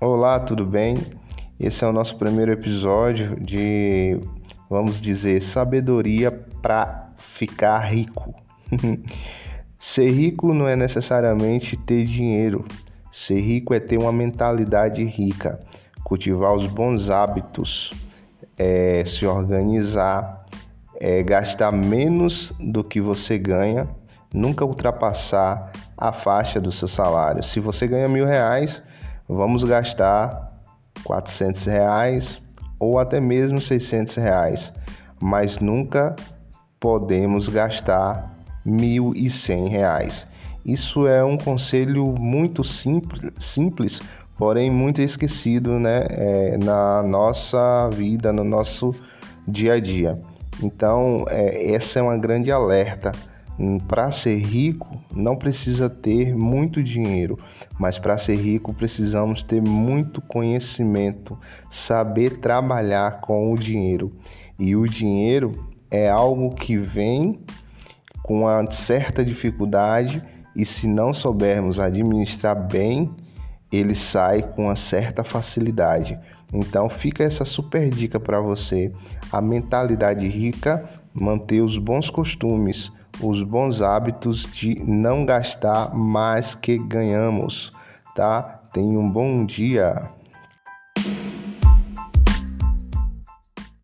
Olá, tudo bem? Esse é o nosso primeiro episódio de, vamos dizer, sabedoria para ficar rico. Ser rico não é necessariamente ter dinheiro. Ser rico é ter uma mentalidade rica, cultivar os bons hábitos, é, se organizar, é, gastar menos do que você ganha, nunca ultrapassar a faixa do seu salário. Se você ganha mil reais, vamos gastar 400 reais ou até mesmo 600 reais, mas nunca podemos gastar 1.100 reais. Isso é um conselho muito simples, simples porém muito esquecido né, é, na nossa vida, no nosso dia a dia. Então, é, essa é uma grande alerta para ser rico, não precisa ter muito dinheiro, mas para ser rico precisamos ter muito conhecimento, saber trabalhar com o dinheiro. E o dinheiro é algo que vem com uma certa dificuldade e se não soubermos administrar bem, ele sai com uma certa facilidade. Então fica essa super dica para você. A mentalidade rica, manter os bons costumes, os bons hábitos de não gastar mais que ganhamos, tá? Tenha um bom dia.